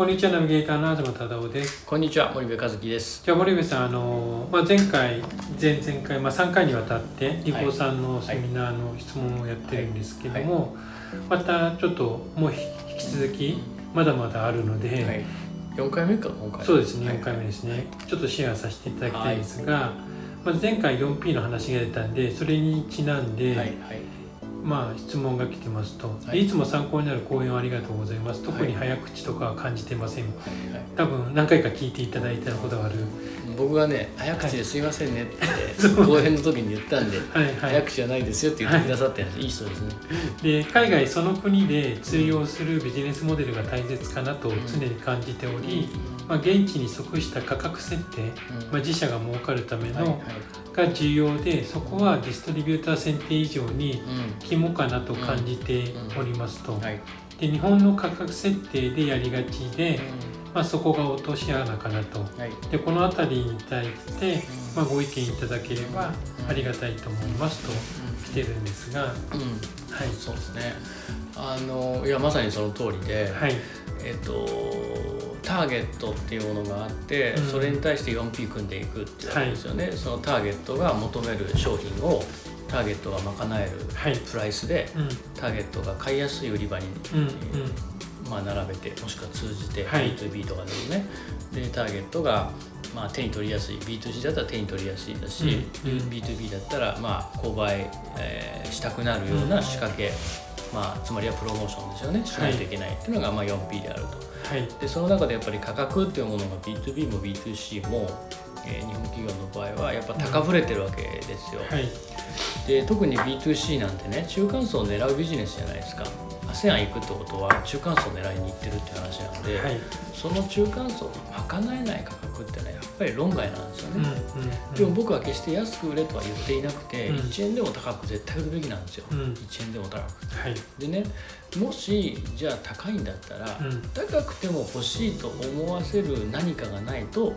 こんにちはナビゲーターの東忠夫です。こんにちは森部和樹です。じゃあ森部さんあの、まあ、前回前々回、まあ、3回にわたってリコさんのセミナーの質問をやってるんですけども、またちょっともう引き続きまだまだあるので、はい、4回目か今回。そうですね4回目ですね、ちょっとシェアさせていただきたいんですが、まあ、前回 4P の話が出たんでそれにちなんで、はいはいまあ、質問が来てますと、はい。い、つも参考になる講演をありがとうございます。特に早口とかは感じてません、はい。多分何回か聞いていただいたことがある。僕がね早口ですいませんねって 講演の時に言ったんではいはい。早口じゃないですよって言ってくださっていい人ですね。で海外その国で通用するビジネスモデルが大切かなと常に感じており、まあ、現地に即した価格設定、まあ、自社が儲かるためのが重要でそこはディストリビューター選定以上に肝かなと感じておりますと。うんはい。で日本の価格設定でやりがちで、まあ、そこが落とし穴かなと。はい。でこの辺りに対して、まあ、ご意見いただければありがたいと思いますと来てるんですが、はい、うんそうですね。あのいやまさにその通りで、はい、えっとターゲットっていうものがあって、うん。それに対して 4P 組んでいくっていうわけですよね、そのターゲットが求める商品をターゲットが賄えるはい、プライスでうん、ターゲットが買いやすい売り場に、うんうん。まあ、並べてもしくは通じて、はい。B2B とかでもね。でターゲットが、まあ、手に取りやすい B2C だったら手に取りやすいだし、うん。うん。B2B だったら、まあ、購買、えーしたくなるような仕掛け、まあ、つまりはプロモーションですよね。しないといけないっていうのが、まあ、4P であると。はい、でその中でやっぱり価格っていうものが B2B も B2C も、えー日本企業の場合はやっぱ高ぶれてるわけですよ。はい、で特に B2C なんてね中間層を狙うビジネスじゃないですか。ASEAN 行くってことは中間層を狙いに行ってるって話なので、はい、その中間層を賄えない価格ってねやっぱり論外なんですようん、うね、ん、でも僕は決して安く売れとは言っていなくて、うん。1円でも高く絶対売るべきなんですよ、うん、1円でも高くはい、でねもしじゃあ高いんだったら、うん、高くても欲しいと思わせる何かがないとうん、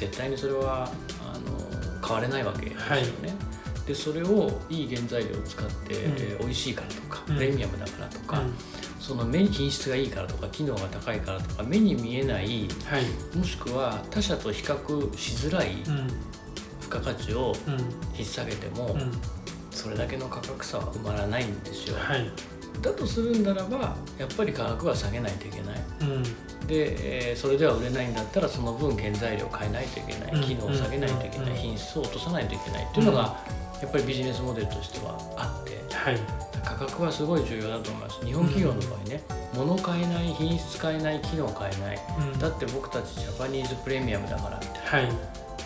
絶対にそれはあの買われないわけですよね。はい。でそれをいい原材料を使って、うん。えー美味しいからとか、うん。プレミアムだからとか、うん。その目に品質がいいからとか機能が高いからとか目に見えないはい、もしくは他社と比較しづらいうん、付加価値をうん、引っ提げても、うん、それだけの価格差は埋まらないんですよ。はい、だとするんならばやっぱり価格は下げないといけない。うん、で、えーそれでは売れないんだったらその分原材料を変えないといけない、うん機能を下げないといけない、うん品質を落とさないといけないっていうのが、やっぱりビジネスモデルとしてはあってはい、価格はすごい重要だと思います。日本企業の場合ね、物買えない品質買えない機能買えない。うん、だって僕たちジャパニーズプレミアムだからって。はい、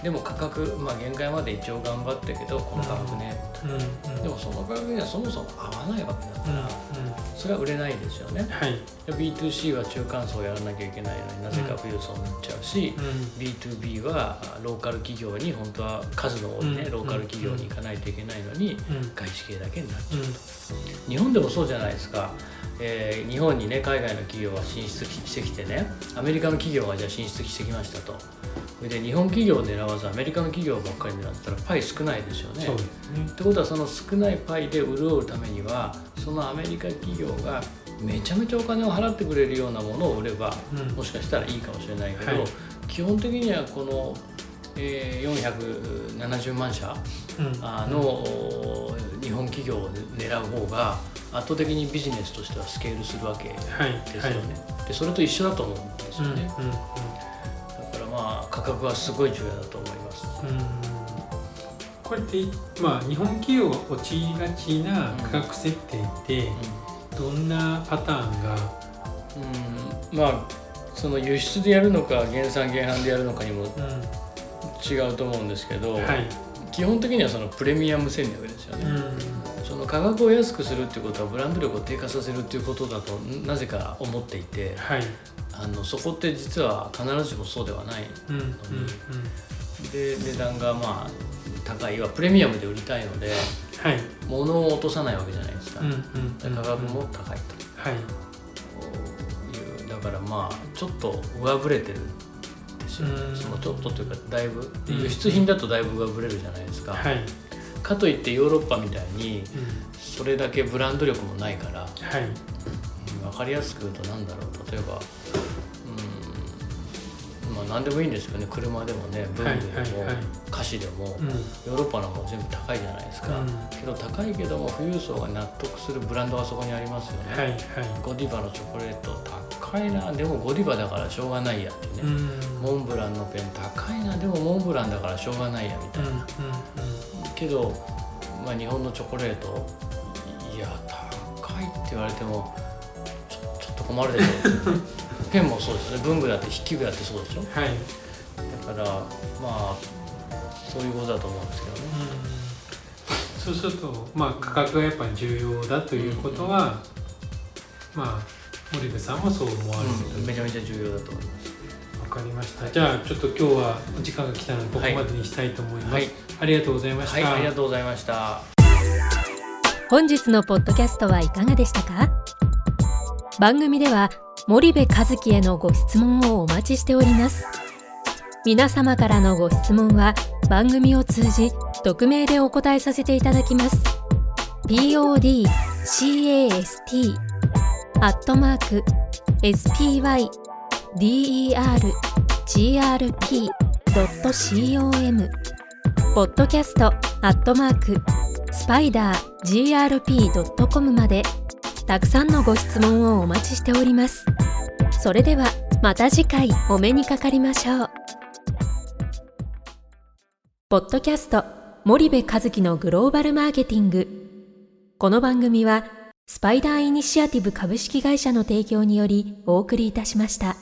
でも価格まあ限界まで一応頑張ったけどこの価格ね、うん、うん、でもその価格にはそもそも合わないわけだかうん、ら、それは売れないですよね。はい、で B2C は中間層をやらなきゃいけないのになぜか富裕層になっちゃうし、うん。B2B はローカル企業に本当は数の多いね、うん。ローカル企業に行かないといけないのに、うん、外資系だけになっちゃう、うん、日本でもそうじゃないですか、えー日本にね海外の企業が進出してきてねアメリカの企業がじゃあ進出してきましたとで日本企業を狙わずアメリカの企業ばっかり狙ったらパイ少ないですよね。ね。ってことはその少ないパイで潤うためにはそのアメリカ企業がめちゃめちゃお金を払ってくれるようなものを売ればうん。もしかしたらいいかもしれないけど、はい。基本的にはこの、えー470万社うん、あの、日本企業を狙う方が圧倒的にビジネスとしてはスケールするわけではい、すよね。でそれと一緒だと思うんですうん、うん、よね。価格はすごい重要だと思います。うん、これって、まあ、日本企業が陥りがちな価格設定って、どんなパターンが、うん、まあその輸出でやるのか原産原販でやるのかにもうん、違うと思うんですけど、はい、基本的にはそのプレミアム戦略ですよね。うん、その価格を安くするっていうことはブランド力を低下させるっていうことだとなぜか思っていてはい、あのそこって実は必ずしもそうではないうん、うん、で値段がまあ高いはプレミアムで売りたいので、はい。物を落とさないわけじゃないですか、うんうん価格も高いとはいいう。だからまあちょっと上振れてるんですよ。うん。そのちょっとというかだいぶうん輸出品だとだいぶ上振れるじゃないですか、はい。かといってヨーロッパみたいにうん。それだけブランド力もないからはい。分かりやすく言うと何だろう。例えばあ何でもいいんですけどね車でもね文具でも、菓子でも、うん。ヨーロッパの方が全部高いじゃないですか、うん。けど高いけども富裕層が納得するブランドがそこにありますよね、はいはい。ゴディバのチョコレート高いなでもゴディバだからしょうがないや。ってね、うん。モンブランのペン高いなでもモンブランだからしょうがないやみたいな、けど、まあ、日本のチョコレートいや高いって言われてもちょちょっと困るでしょ ペンもそうですよね。文具だって筆記具だってそうでしょ。はい。だからまあそういうことだと思うんですけどね。うん。そうすると、まあ、価格がやっぱり重要だということは、まあ森部さんもそう思われるとうん。めちゃめちゃ重要だと思います。わかりました。じゃあちょっと今日はお時間が来たのでここまでにしたいと思います、はい。ありがとうございました、はいありがとうございました。本日のポッドキャストはいかがでしたか？番組では森部和樹へのご質問をお待ちしております。皆様からのご質問は番組を通じ匿名でお答えさせていただきます。podcast アットマーク spydergrp.com ポッドキャストアットマークスパイダー grp.com までたくさんのご質問をお待ちしております。それではまた次回お目にかかりましょう。ポッドキャスト森部和樹のグローバルマーケティング。この番組はスパイダーイニシアティブ株式会社の提供によりお送りいたしました。